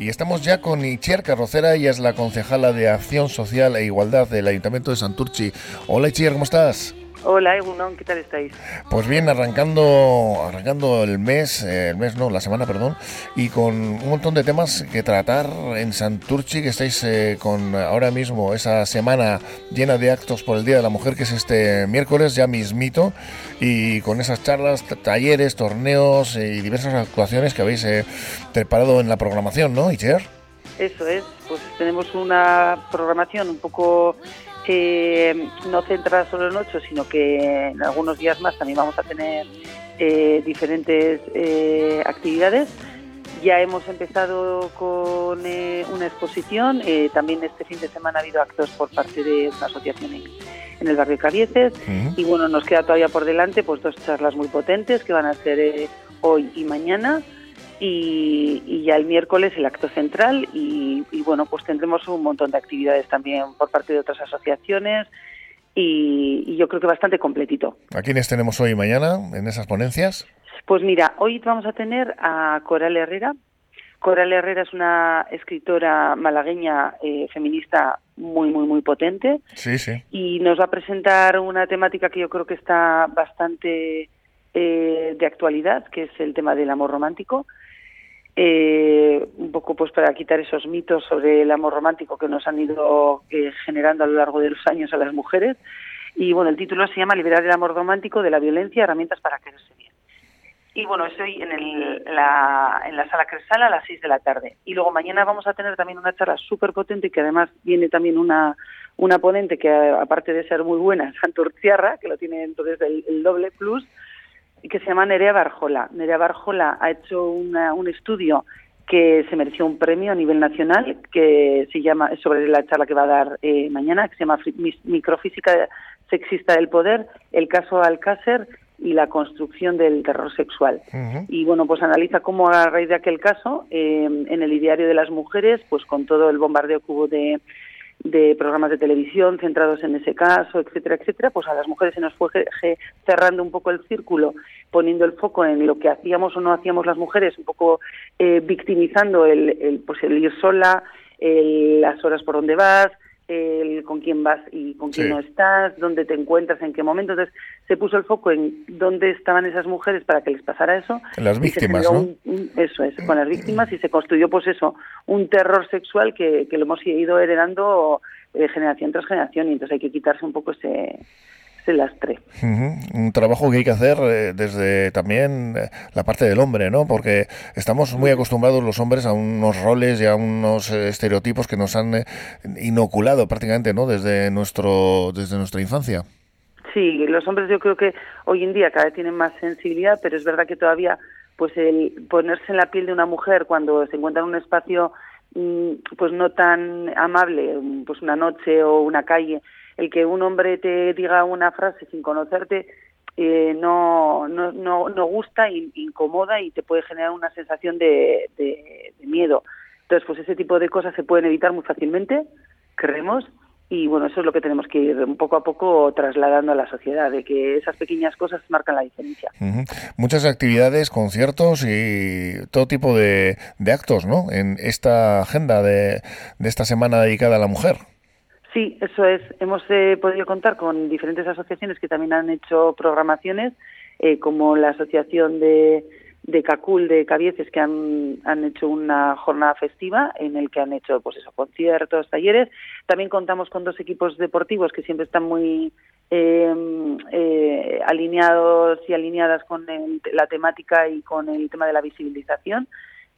Y estamos ya con Itziar Carrocera, ella es la concejala de Acción Social e Igualdad del Ayuntamiento de Santurchi. Hola Itziar, ¿cómo estás? Hola, Egunon, ¿qué tal estáis? Pues bien, arrancando, arrancando el mes, eh, el mes no, la semana, perdón, y con un montón de temas que tratar en Santurchi, que estáis eh, con ahora mismo esa semana llena de actos por el Día de la Mujer, que es este miércoles, ya mismito, y con esas charlas, talleres, torneos eh, y diversas actuaciones que habéis preparado en la programación, ¿no, Icher? Eso es, pues tenemos una programación un poco no centrada solo en ocho, sino que en algunos días más también vamos a tener eh, diferentes eh, actividades. Ya hemos empezado con eh, una exposición, también este fin de semana ha habido actos por parte de una asociación en, el barrio Cabieces y bueno, nos queda todavía por delante pues dos charlas muy potentes que van a ser hoy y mañana y, ya el miércoles el acto central y, bueno, pues tendremos un montón de actividades también por parte de otras asociaciones y, yo creo que bastante completito. ¿A quiénes tenemos hoy y mañana en esas ponencias? Pues mira, hoy vamos a tener a Coral Herrera. Coral Herrera es una escritora malagueña eh, feminista muy, muy, muy potente. Sí, sí. Y nos va a presentar una temática que yo creo que está bastante eh, de actualidad, que es el tema del amor romántico eh, un poco pues para quitar esos mitos sobre el amor romántico que nos han ido eh, generando a lo largo de los años a las mujeres. Y bueno, el título se llama Liberar el amor romántico de la violencia, herramientas para quererse bien. Y bueno, estoy en, el, la, en la sala Cresala a las 6 de la tarde. Y luego mañana vamos a tener también una charla súper potente que además viene también una, una ponente que aparte de ser muy buena, Santurciarra, que lo tiene entonces el doble plus, que se llama Nerea Barjola. Nerea Barjola ha hecho un estudio que se mereció un premio a nivel nacional, que se llama, sobre la charla que va a dar eh, mañana, que se llama Microfísica sexista del poder, el caso Alcácer y la construcción del terror sexual. Y bueno, pues analiza cómo a raíz de aquel caso, eh, en el ideario de las mujeres, pues con todo el bombardeo que hubo de de programas de televisión centrados en ese caso, etcétera, etcétera, pues a las mujeres se nos fue cerrando un poco el círculo, poniendo el foco en lo que hacíamos o no hacíamos las mujeres, un poco eh, victimizando el, el, pues el ir sola, las horas por donde vas, el con quién vas y con quién no estás, dónde te encuentras, en qué momento. Entonces se puso el foco en dónde estaban esas mujeres para que les pasara eso. Las víctimas, ¿no? eso es, con las víctimas y se construyó pues eso, un terror sexual que, que lo hemos ido heredando de generación tras generación y entonces hay que quitarse un poco ese lastre. Un trabajo que hay que hacer eh, desde también eh, la parte del hombre, ¿no? Porque estamos muy acostumbrados los hombres a unos roles y a unos eh, estereotipos que nos han inoculado prácticamente, ¿no? Desde nuestro desde nuestra infancia. Sí, los hombres yo creo que hoy en día cada vez tienen más sensibilidad, pero es verdad que todavía pues el ponerse en la piel de una mujer cuando se encuentra en un espacio mm, pues no tan amable, pues una noche o una calle el que un hombre te diga una frase sin conocerte eh, no, no, no, no, gusta, incomoda y te puede generar una sensación de, miedo. Entonces, pues ese tipo de cosas se pueden evitar muy fácilmente, creemos, y bueno, eso es lo que tenemos que ir poco a poco trasladando a la sociedad, de que esas pequeñas cosas marcan la diferencia. Muchas actividades, conciertos y todo tipo de, actos, ¿no? En esta agenda de esta semana dedicada a la mujer. Sí, eso es. Hemos eh, podido contar con diferentes asociaciones que también han hecho programaciones, eh, como la Asociación de, de CACUL de Cabieces, que han, han hecho una jornada festiva en el que han hecho pues eso, conciertos, talleres. También contamos con dos equipos deportivos que siempre están muy em, eh, alineados y alineadas con la temática y con el tema de la visibilización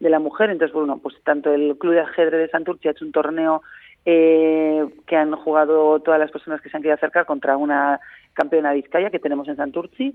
de la mujer. Entonces, bueno, pues tanto el Club de Ajedrez de Santurce ha hecho un torneo eh, que han jugado todas las personas que se han querido acercar contra una campeona de Vizcaya que tenemos en Santurci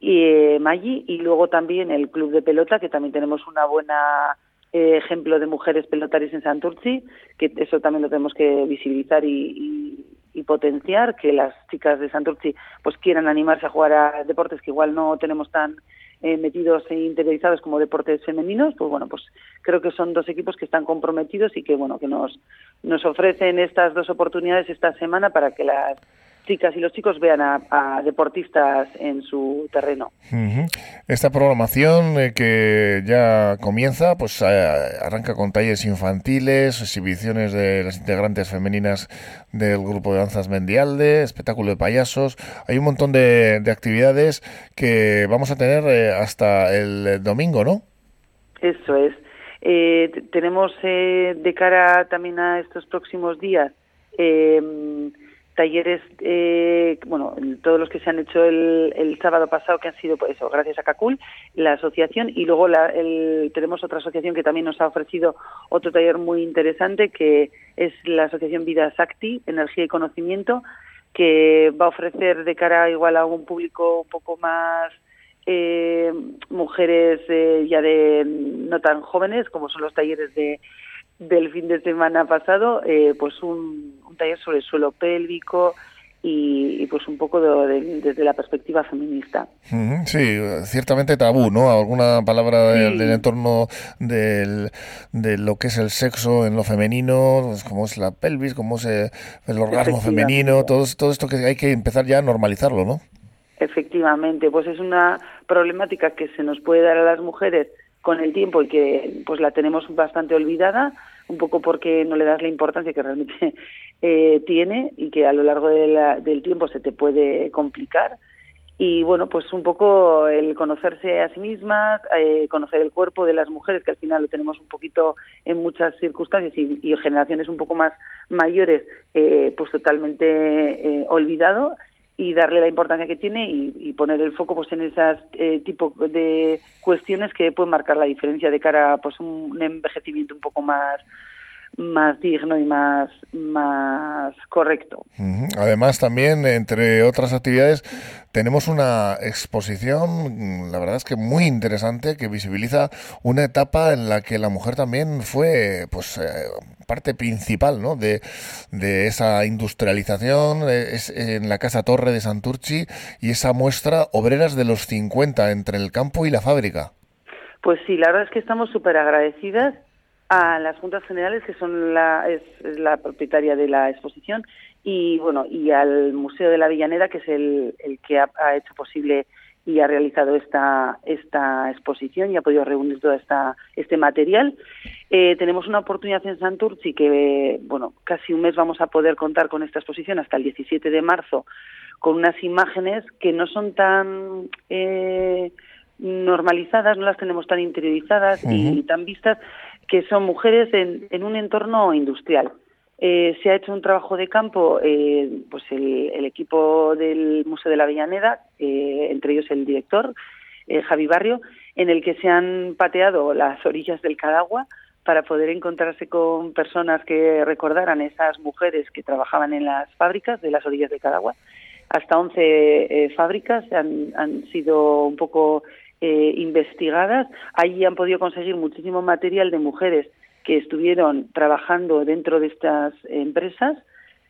y eh, Maggi y luego también el club de pelota que también tenemos una buena eh, ejemplo de mujeres pelotaris en Santurci que eso también lo tenemos que visibilizar y, y, potenciar que las chicas de Santurci pues quieran animarse a jugar a deportes que igual no tenemos tan eh, metidos e interiorizados como deportes femeninos, pues bueno, pues creo que son dos equipos que están comprometidos y que bueno, que nos, nos ofrecen estas dos oportunidades esta semana para que las chicas y los chicos vean a, deportistas en su terreno. Esta programación eh, que ya comienza, pues eh, arranca con talleres infantiles, exhibiciones de las integrantes femeninas del grupo de danzas Mendialde, espectáculo de payasos. Hay un montón de, actividades que vamos a tener eh, hasta el domingo, ¿no? Eso es. tenemos de cara también a estos próximos días talleres, eh, bueno, todos los que se han hecho el, sábado pasado, que han sido, pues eso, gracias a CACUL, la asociación, y luego la, tenemos otra asociación que también nos ha ofrecido otro taller muy interesante, que es la asociación Vida Sakti, Energía y Conocimiento, que va a ofrecer de cara igual a un público un poco más eh, mujeres eh, ya de no tan jóvenes, como son los talleres de del fin de semana pasado, eh, pues un, taller sobre el suelo pélvico y, pues un poco desde la perspectiva feminista. Sí, ciertamente tabú, ¿no? Alguna palabra del, entorno del, de lo que es el sexo en lo femenino, pues como es la pelvis, como es eh, el orgasmo femenino, todo, todo esto que hay que empezar ya a normalizarlo, ¿no? Efectivamente, pues es una problemática que se nos puede dar a las mujeres con el tiempo y que pues la tenemos bastante olvidada, un poco porque no le das la importancia que realmente eh, tiene y que a lo largo del tiempo se te puede complicar. Y bueno, pues un poco el conocerse a sí mismas, eh, conocer el cuerpo de las mujeres, que al final lo tenemos un poquito en muchas circunstancias y, generaciones un poco más mayores, eh, pues totalmente olvidado y darle la importancia que tiene y, poner el foco pues en esas eh, tipo de cuestiones que pueden marcar la diferencia de cara pues un envejecimiento un poco más más digno y más, más correcto. Además, también, entre otras actividades, tenemos una exposición, la verdad es que muy interesante, que visibiliza una etapa en la que la mujer también fue pues eh, parte principal ¿no? de, esa industrialización es en la Casa Torre de Santurchi y esa muestra Obreras de los 50 entre el campo y la fábrica. Pues sí, la verdad es que estamos súper agradecidas a las juntas generales que son la es, la propietaria de la exposición y bueno y al museo de la Villaneda que es el que ha, hecho posible y ha realizado esta esta exposición y ha podido reunir todo esta este material eh, tenemos una oportunidad en Santurci que bueno casi un mes vamos a poder contar con esta exposición hasta el 17 de marzo con unas imágenes que no son tan eh, normalizadas, no las tenemos tan interiorizadas y tan vistas, que son mujeres en, un entorno industrial. Eh, se ha hecho un trabajo de campo, eh, pues el, equipo del Museo de la Avellaneda, eh, entre ellos el director, Javi Barrio, en el que se han pateado las orillas del Cadagua para poder encontrarse con personas que recordaran esas mujeres que trabajaban en las fábricas de las orillas del Cadagua. Hasta 11 fábricas han, han sido un poco eh, investigadas. Allí han podido conseguir muchísimo material de mujeres que estuvieron trabajando dentro de estas empresas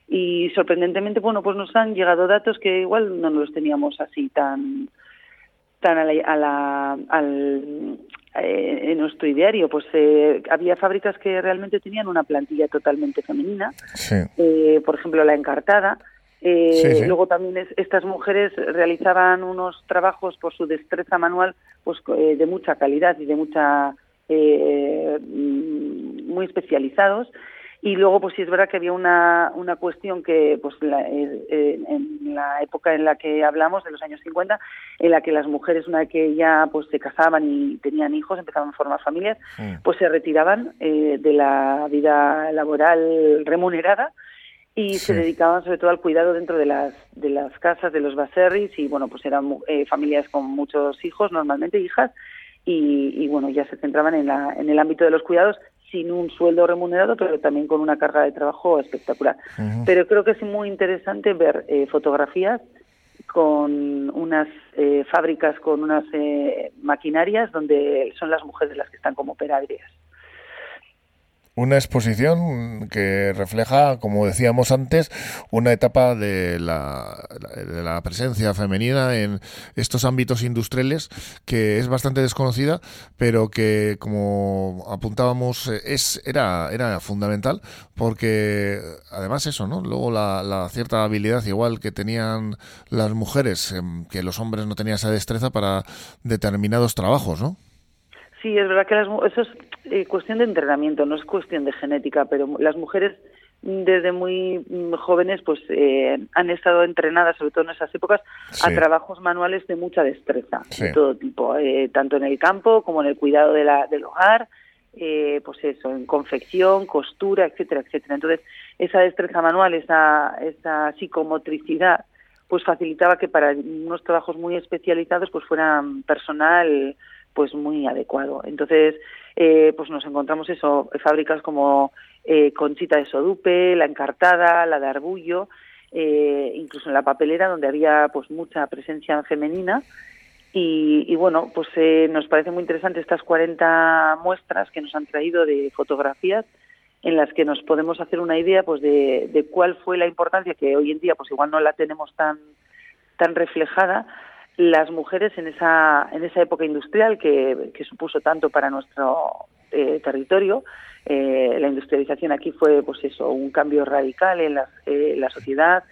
y sorprendentemente, bueno, pues nos han llegado datos que igual no los teníamos así tan tan a la, al, eh, en nuestro ideario. Pues eh, había fábricas que realmente tenían una plantilla totalmente femenina, por ejemplo la encartada, eh, luego también estas mujeres realizaban unos trabajos por su destreza manual pues eh, de mucha calidad y de mucha eh, muy especializados y luego pues sí es verdad que había una, una cuestión que pues en la época en la que hablamos de los años 50 en la que las mujeres una vez que ya pues se casaban y tenían hijos empezaban a formar familias mm. pues se retiraban de la vida laboral remunerada y se dedicaban sobre todo al cuidado dentro de las de las casas de los baserris y bueno pues eran eh, familias con muchos hijos normalmente hijas y, bueno ya se centraban en la en el ámbito de los cuidados sin un sueldo remunerado pero también con una carga de trabajo espectacular. Pero creo que es muy interesante ver eh, fotografías con unas eh, fábricas con unas maquinarias donde son las mujeres las que están como operarias Una exposición que refleja, como decíamos antes, una etapa de la, de la presencia femenina en estos ámbitos industriales que es bastante desconocida, pero que, como apuntábamos, es era, era fundamental porque, además, eso, ¿no? Luego la, la cierta habilidad, igual que tenían las mujeres, em, que los hombres no tenían esa destreza para determinados trabajos, ¿no? Sí, es verdad que eso es eh, cuestión de entrenamiento, no es cuestión de genética, pero las mujeres desde muy jóvenes pues eh, han estado entrenadas, sobre todo en esas épocas, a trabajos manuales de mucha destreza, de todo tipo, eh, tanto en el campo como en el cuidado de la, del hogar, pues eso, en confección, costura, etcétera, etcétera. Entonces, esa destreza manual, esa, esa psicomotricidad, pues facilitaba que para unos trabajos muy especializados pues fueran personal pues muy adecuado. Entonces, eh, pues nos encontramos eso, fábricas como eh, Conchita de Sodupe, La Encartada, la de Arbullo, eh, incluso en la papelera donde había pues mucha presencia femenina. Y, y bueno, pues nos parece muy interesante estas 40 muestras que nos han traído de fotografías en las que nos podemos hacer una idea pues de, de cuál fue la importancia que hoy en día pues igual no la tenemos tan tan reflejada las mujeres en esa, en esa época industrial que, supuso tanto para nuestro eh, territorio. Eh, la industrialización aquí fue, pues eso, un cambio radical en la, eh, la sociedad,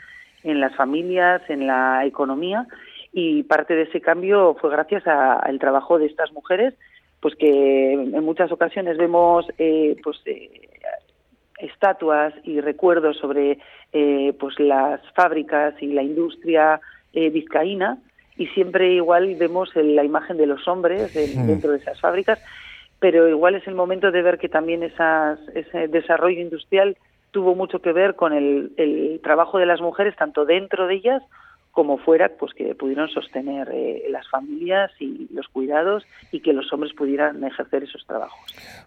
en las familias, en la economía y parte de ese cambio fue gracias al trabajo de estas mujeres, pues que en muchas ocasiones vemos pues estatuas y recuerdos sobre pues las fábricas y la industria vizcaína y siempre igual vemos la imagen de los hombres hmm. dentro de esas fábricas, pero igual es el momento de ver que también esas, ese desarrollo industrial tuvo mucho que ver con el, el trabajo de las mujeres, tanto dentro de ellas como fuera, pues que pudieron sostener eh, las familias y los cuidados y que los hombres pudieran ejercer esos trabajos.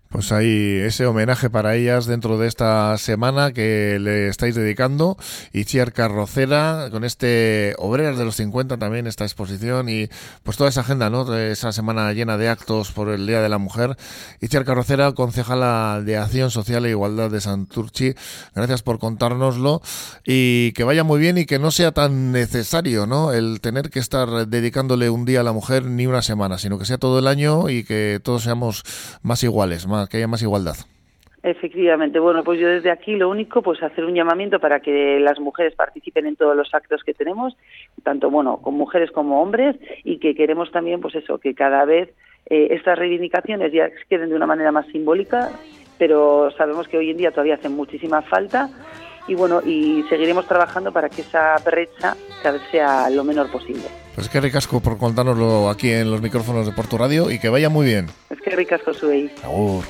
Pues hay ese homenaje para ellas dentro de esta semana que le estáis dedicando. Itziar Carrocera, con este Obreras de los 50 también, esta exposición y pues toda esa agenda, ¿no? Esa semana llena de actos por el Día de la Mujer. Itziar Carrocera, concejala de Acción Social e Igualdad de Santurchi, gracias por contárnoslo y que vaya muy bien y que no sea tan necesario ¿no? El tener que estar dedicándole un día a la mujer ni una semana, sino que sea todo el año y que todos seamos más iguales, más, que haya más igualdad. Efectivamente, bueno, pues yo desde aquí lo único, pues hacer un llamamiento para que las mujeres participen en todos los actos que tenemos, tanto, bueno, con mujeres como hombres, y que queremos también, pues eso, que cada vez eh, estas reivindicaciones ya queden de una manera más simbólica, pero sabemos que hoy en día todavía hacen muchísima falta y bueno, y seguiremos trabajando para que esa brecha sea lo menor posible. Pues que ricasco por contárnoslo aquí en los micrófonos de Porto Radio y que vaya muy bien. Es que ricasco, Suey. Agur.